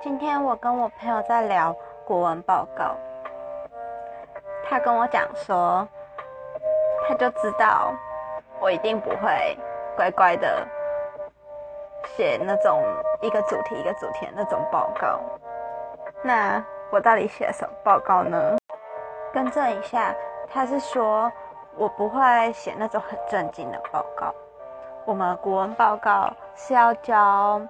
今天我跟我朋友在聊国文报告，他跟我讲说，他就知道我一定不会乖乖的写那种一个主题一个主题的那种报告。那我到底写什么报告呢？更正一下，他是说我不会写那种很正经的报告。我们国文报告是要教，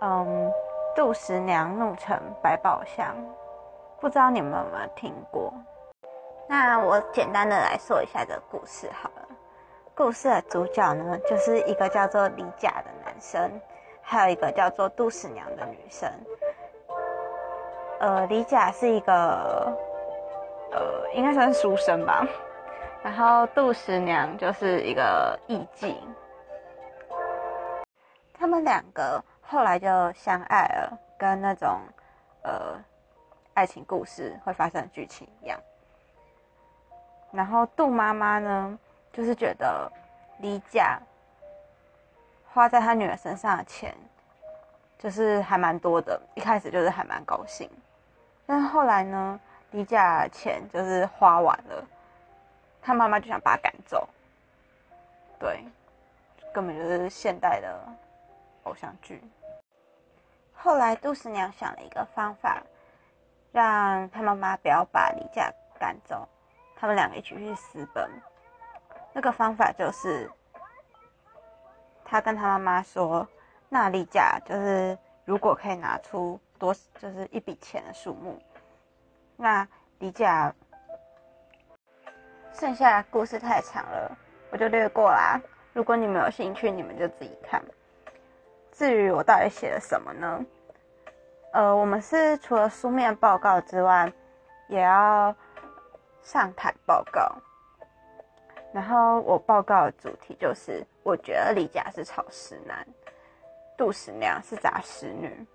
嗯。杜十娘怒沉百宝箱，不知道你们有没有听过？那我简单的来说一下这个故事好了。故事的主角呢，就是一个叫做李甲的男生，还有一个叫做杜十娘的女生。呃，李甲是一个，呃，应该算是书生吧。然后杜十娘就是一个艺妓。他们两个。后来就相爱了，跟那种呃爱情故事会发生的剧情一样。然后杜妈妈呢，就是觉得离家花在他女儿身上的钱，就是还蛮多的，一开始就是还蛮高兴。但是后来呢，李甲钱就是花完了，他妈妈就想把他赶走。对，根本就是现代的偶像剧。后来杜十娘想了一个方法，让他妈妈不要把李甲赶走，他们两个一起去私奔。那个方法就是，他跟他妈妈说：“那李甲就是如果可以拿出多就是一笔钱的数目，那李甲剩下的故事太长了，我就略过啦。如果你们有兴趣，你们就自己看。”至于我到底写了什么呢？呃，我们是除了书面报告之外，也要上台报告。然后我报告的主题就是，我觉得李甲是草食男，杜十娘是杂食女。